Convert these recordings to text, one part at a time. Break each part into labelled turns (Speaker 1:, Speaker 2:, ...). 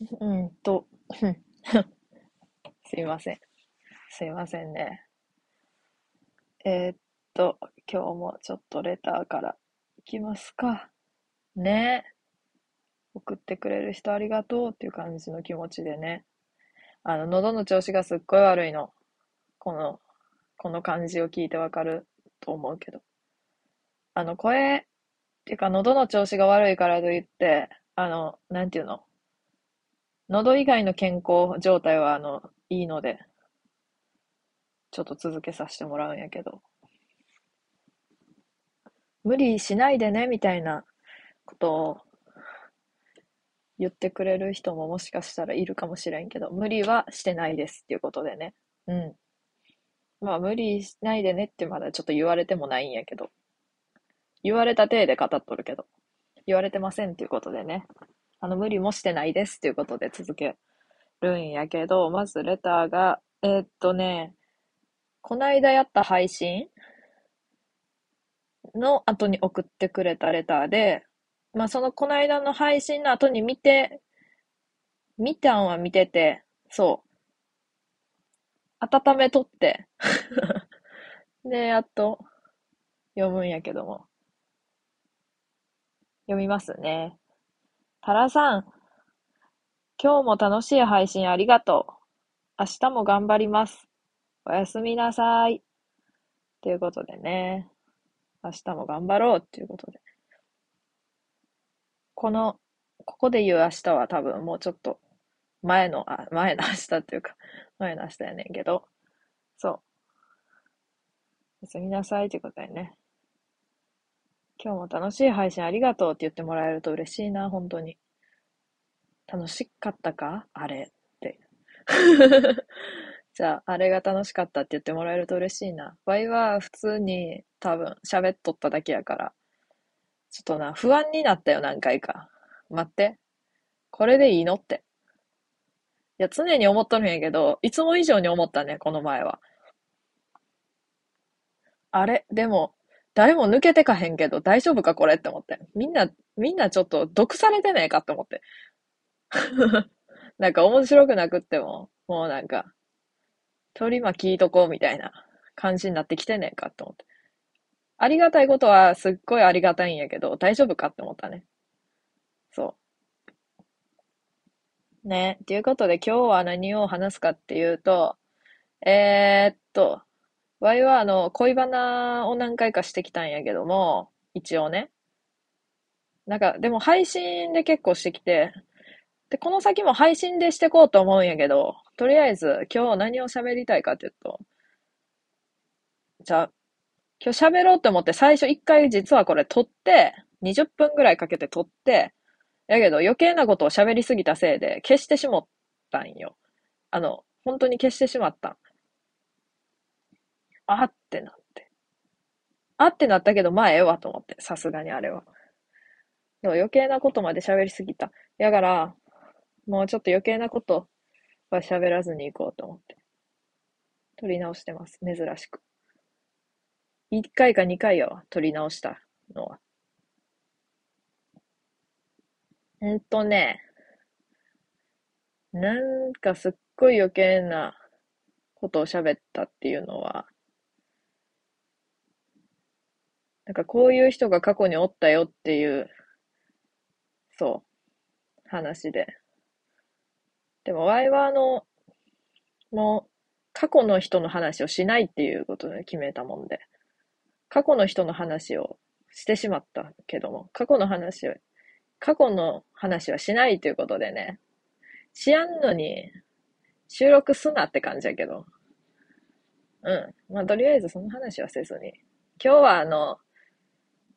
Speaker 1: うんと、すいません。すいませんね。えーっと、今日もちょっとレターからいきますか。ね。送ってくれる人ありがとうっていう感じの気持ちでね。あの、喉の調子がすっごい悪いの。この、この感じを聞いてわかると思うけど。あの、声、っていうか喉の調子が悪いからといって、あの、なんていうの？喉以外の健康状態は、あの、いいので、ちょっと続けさせてもらうんやけど。無理しないでね、みたいなことを言ってくれる人ももしかしたらいるかもしれんけど、無理はしてないですっていうことでね。うん。まあ、無理しないでねってまだちょっと言われてもないんやけど。言われた体で語っとるけど。言われてませんっていうことでね。あの、無理もしてないですっていうことで続けるんやけど、まずレターが、えーっとね、こないだやった配信の後に送ってくれたレターで、まあそのこないだの配信の後に見て、見たんは見てて、そう。温めとって。で、やっと読むんやけども。読みますね。タラさん、今日も楽しい配信ありがとう。明日も頑張ります。おやすみなさい。ということでね。明日も頑張ろうっていうことで。この、ここで言う明日は多分もうちょっと前の、あ、前の明日っていうか、前の明日やねんけど、そう。おやすみなさいということでね。今日も楽しい配信ありがとうって言ってもらえると嬉しいな、本当に。楽しかったか？あれって。じゃあ、あれが楽しかったって言ってもらえると嬉しいな。ワイは普通に多分喋っとっただけやから。ちょっとな、不安になったよ、何回か。待って。これでいいのって。いや、常に思っとるんやけど、いつも以上に思ったね、この前は。あれでも、誰も抜けてかへんけど、大丈夫かこれって思って。みんな、みんなちょっと毒されてねえかって思って。なんか面白くなくっても、もうなんか、取り巻きとこうみたいな感じになってきてねえかって思って。ありがたいことはすっごいありがたいんやけど、大丈夫かって思ったね。そう。ね。ということで今日は何を話すかっていうと、えー、っと、ワイはあの、恋バナを何回かしてきたんやけども、一応ね。なんか、でも配信で結構してきて、で、この先も配信でしてこうと思うんやけど、とりあえず今日何を喋りたいかっていうと、じゃあ、今日喋ろうって思って最初一回実はこれ撮って、20分ぐらいかけて撮って、やけど余計なことを喋りすぎたせいで消してしまったんよ。あの、本当に消してしまった。あってなって。あってなったけど、まあええわと思って、さすがにあれは。でも余計なことまで喋りすぎた。やから、もうちょっと余計なことは喋らずに行こうと思って。撮り直してます。珍しく。1回か2回やわ。撮り直したのは。んとね、なんかすっごい余計なことを喋ったっていうのは、なんかこういう人が過去におったよっていう、そう、話で。でも、ワイはあの、もう、過去の人の話をしないっていうことで決めたもんで、過去の人の話をしてしまったけども、過去の話を、過去の話はしないということでね、しやんのに収録すなって感じやけど、うん。まあ、とりあえずその話はせずに。今日はあの、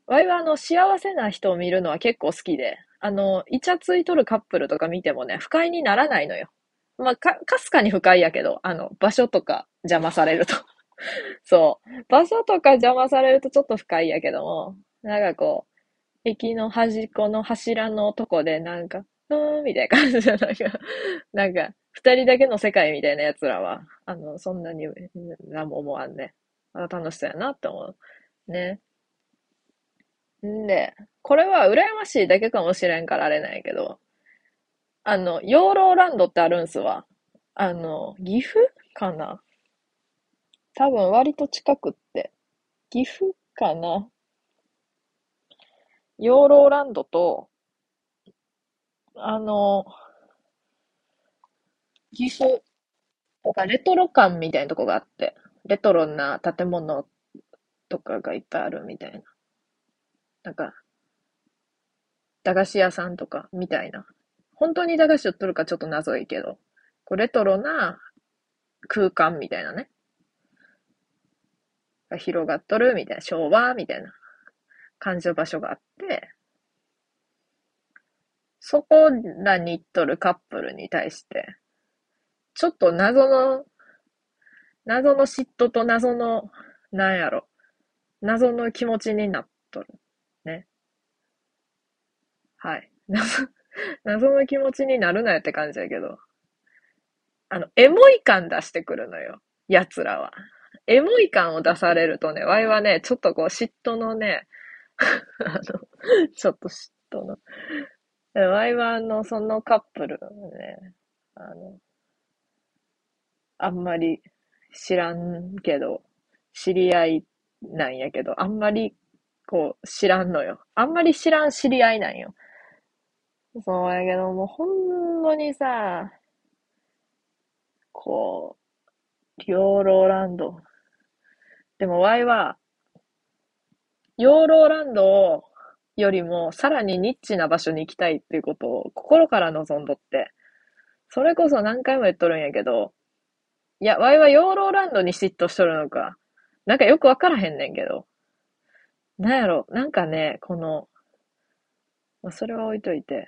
Speaker 1: ワイはあの、幸せな人を見るのは結構好きで、あの、イチャついとるカップルとか見てもね、不快にならないのよ。まあ、か、かすかに不快やけど、あの、場所とか邪魔されると。そう。場所とか邪魔されるとちょっと不快やけども、なんかこう、駅の端っこの柱のとこでなんか、うーん、みたいな感じで、なんか、なんか、二人だけの世界みたいな奴らは、あの、そんなに何も思わんね。あ楽しそうやなって思う。ね。んで、これは羨ましいだけかもしれんからあれなんやけど、あの、養老ランドってあるんすわ。あの、岐阜かな？多分割と近くって。岐阜かな？養老ランドと、あの、岐阜、なんかレトロ館みたいなとこがあって、レトロな建物とかがいっぱいあるみたいな。なんか、駄菓子屋さんとかみたいな。本当に駄菓子売っとるかちょっと謎いけど、こうレトロな空間みたいなね。が広がっとるみたいな、昭和みたいな感じの場所があって、そこらに行っとるカップルに対して、ちょっと謎の、謎の嫉妬と謎の、なんやろ、謎の気持ちになっとる。ね。はい。謎、の気持ちになるなよって感じだけど。あの、エモい感出してくるのよ。奴らは。エモい感を出されるとね、ワイはね、ちょっとこう嫉妬のね、あの、ちょっと嫉妬の。ワイはあの、そのカップルね、あの、あんまり知らんけど、知り合いなんやけど、あんまりこう知らんのよ。あんまり知らん知り合いなんよ。そうやけど、もうほんのにさ、こう、養老ランド。でも、ワイは、養老ランドよりも、さらにニッチな場所に行きたいっていうことを心から望んどって、それこそ何回も言っとるんやけど、いや、ワイは養老ランドに嫉妬しとるのか、なんかよくわからへんねんけど、なんやろ、なんかね、この、まあ、それは置いといて、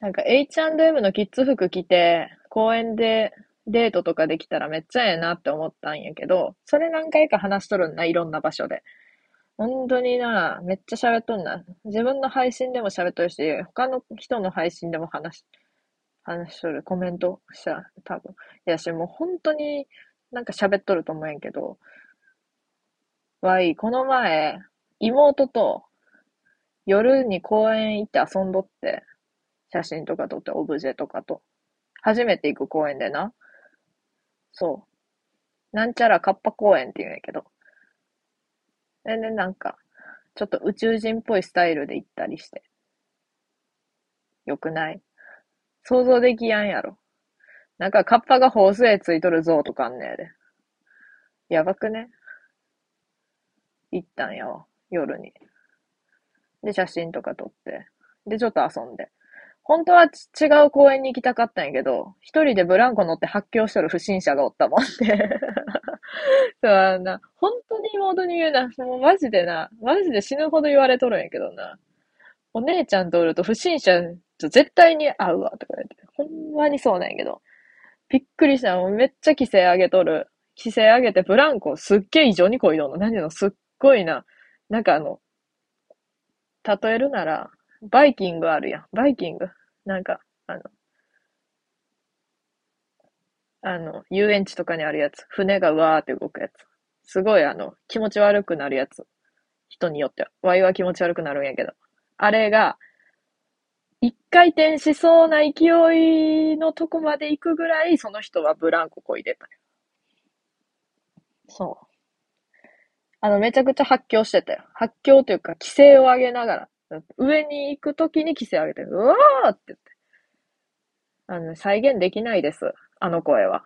Speaker 1: なんか H&M のキッズ服着て、公園でデートとかできたらめっちゃええなって思ったんやけど、それ何回か話しとるんな、いろんな場所で。本当にな、めっちゃ喋っとんな。自分の配信でも喋っとるし、他の人の配信でも話し、話しとる、コメントした、多分。いやし、もう本当になんか喋っとると思うんやけど、わい、この前、妹と夜に公園行って遊んどって、写真とか撮って、オブジェとかと。初めて行く公園でな。そう。なんちゃらカッパ公園って言うんやけど。全然なんか、ちょっと宇宙人っぽいスタイルで行ったりして。よくない？想像できやんやろ。なんかカッパがホースへついとる像とかあんねやで。やばくね？行ったんやわ。夜に。で、写真とか撮って。で、ちょっと遊んで。本当は違う公園に行きたかったんやけど、一人でブランコ乗って発狂しとる不審者がおったもんで。そうな、本当に妹に言うな、もうマジでな、マジで死ぬほど言われとるんやけどな。お姉ちゃんとおると不審者と絶対に会うわ、とか言って。ほんまにそうなんやけど。びっくりした。もうめっちゃ規制上げとる。規制上げてブランコすっげえ異常にこいどんの。何のすっごいな。なんかあの、例えるなら、バイキングあるやん。バイキング。なんか、あの、あの、遊園地とかにあるやつ。船がうわーって動くやつ。すごいあの、気持ち悪くなるやつ。人によっては。ワイは気持ち悪くなるんやけど。あれが、回転しそうな勢いのとこまで行くぐらい、その人はブランコこいでた。そう。あの、めちゃくちゃ発狂してたよ。発狂というか、規制を上げながら。上に行くときに規制上げて、うわーって言って。あの、再現できないです。あの声は。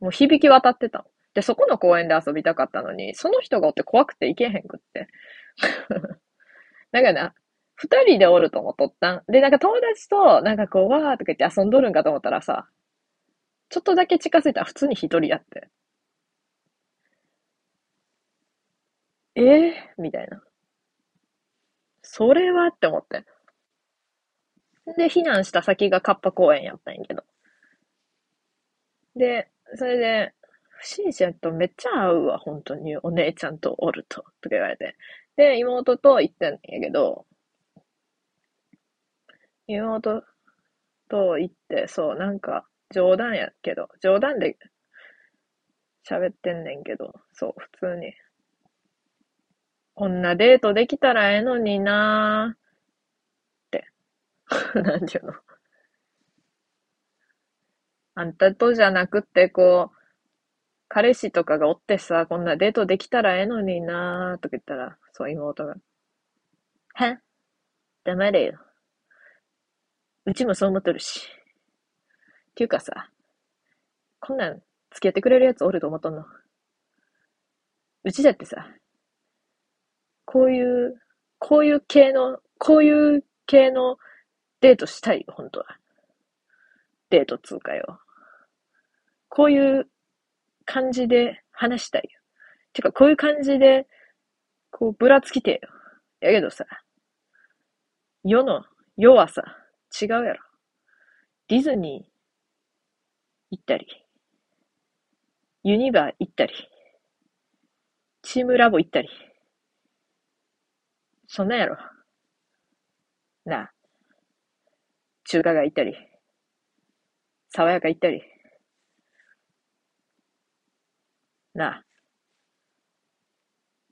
Speaker 1: もう響き渡ってた。で、そこの公園で遊びたかったのに、その人がおって怖くて行けへんくって。だから、二人でおると思っとったん。で、なんか友達と、なんかこう、わーとか言って遊んどるんかと思ったらさ、ちょっとだけ近づいたら普通に一人やって。ええー、みたいな。それはって思って。で、避難した先がカッパ公園やったんやけど。で、それで、不審者とめっちゃ合うわ、本当に。お姉ちゃんとおると。とか言われて。で、妹と行ったんやけど、妹と行って、そう、なんか、冗談やけど、冗談で喋ってんねんけど、そう、普通に。こんなデートできたらええのになって なんていうの。あんたとじゃなくて、こう、彼氏とかがおってさ、こんなデートできたらええのになーとか言ったら、そう妹が。は黙れよ。うちもそう思っとるし。っていうかさ、こんなん付き合ってくれるやつおると思っとんの。うちだってさ、こういう、こういう系の、こういう系のデートしたいよ、本当は。デート通過よ。こういう感じで話したいよ。てか、こういう感じで、こう、ぶらつきてよ。やけどさ、世の、世はさ、違うやろ。ディズニー行ったり、ユニバー行ったり、チームラボ行ったり、そんなんやろ。なあ、中華街行ったり、爽やか行ったり、なあ。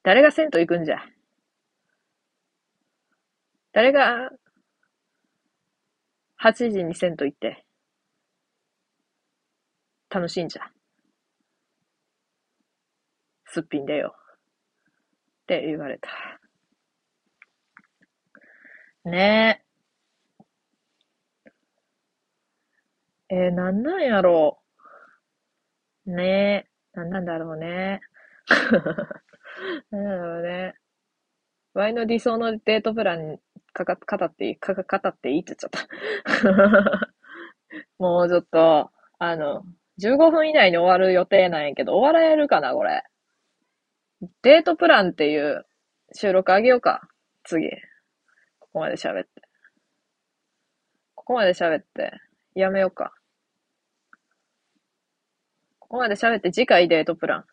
Speaker 1: 誰が銭湯行くんじゃ？誰が、8時に銭湯行って、楽しいんじゃ。すっぴんでよ。って言われた。ねえ。えー、なんなんやろう。ねえ。なんなんだろうね。なんだろうね。ワイの理想のデートプランかか、語っていいかか、語っていいって言っちゃった。もうちょっと、あの、15分以内に終わる予定なんやけど、終わられるかな、これ。デートプランっていう収録あげようか。次。ここまで喋って。ここまで喋って、やめようか。ここまで喋って次回デートプラン。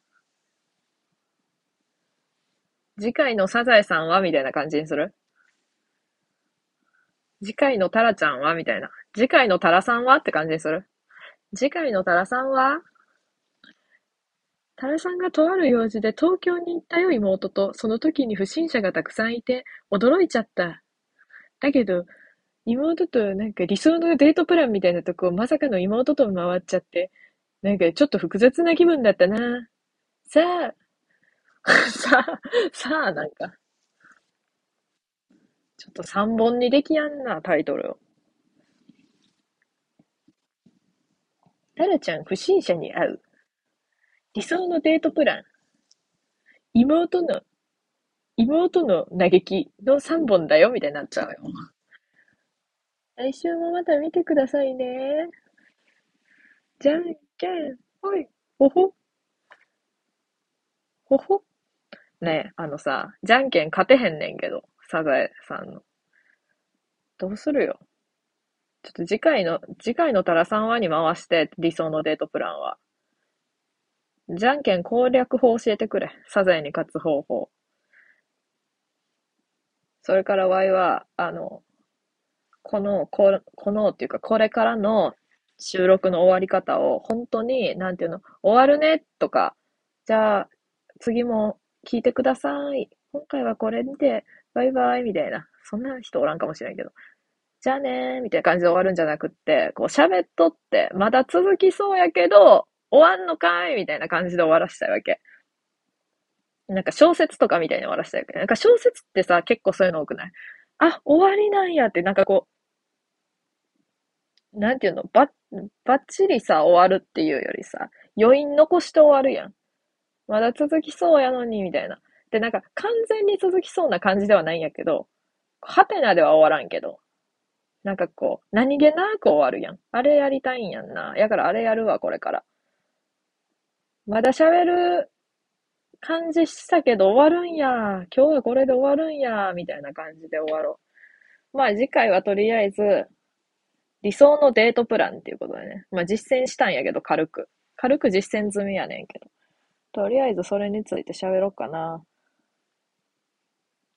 Speaker 1: 次回のサザエさんはみたいな感じにする？次回のタラちゃんは？みたいな。次回のタラさんは？って感じにする次回のタラさんは？タラさんがとある用事で東京に行ったよ妹と、その時に不審者がたくさんいて、驚いちゃった。だけど、妹となんか理想のデートプランみたいなとこをまさかの妹と回っちゃって、なんかちょっと複雑な気分だったな。さあ、さあ、さあ、なんか。ちょっと3本にできやんな、タイトルを。タラちゃん不審者に会う。理想のデートプラン。妹の、妹の嘆きの3本だよ、みたいになっちゃうよ。来週もまた見てくださいね。じゃんけん、ほい、ほほ。ほほ。ねえ、あのさ、じゃんけん勝てへんねんけど、サザエさんの。どうするよ。ちょっと次回の、次回のタラさんはに回して、理想のデートプランは。じゃんけん攻略法教えてくれ。サザエに勝つ方法。それからワイは、あの、この、ここのっていうか、これからの収録の終わり方を、本当に、なんていうの、終わるねとか、じゃあ、次も聞いてください。今回はこれで、バイバイみたいな。そんな人おらんかもしれんけど。じゃあねーみたいな感じで終わるんじゃなくって、こう喋っとって、まだ続きそうやけど、終わんのかいみたいな感じで終わらしたいわけ。なんか小説とかみたいに終わらしたいわけ。なんか小説ってさ、結構そういうの多くない？あ、終わりなんやって、なんかこう、なんていうの、ば、ばっちりさ、終わるっていうよりさ、余韻残して終わるやん。まだ続きそうやのに、みたいな。で、なんか完全に続きそうな感じではないんやけど、ハテナでは終わらんけど、なんかこう、何気なく終わるやん。あれやりたいんやんな。やからあれやるわ、これから。まだ喋る感じしたけど終わるんや。今日はこれで終わるんや。みたいな感じで終わろう。まあ次回はとりあえず、理想のデートプランっていうことでね。まあ実践したんやけど、軽く。軽く実践済みやねんけど。とりあえずそれについて喋ろうかな。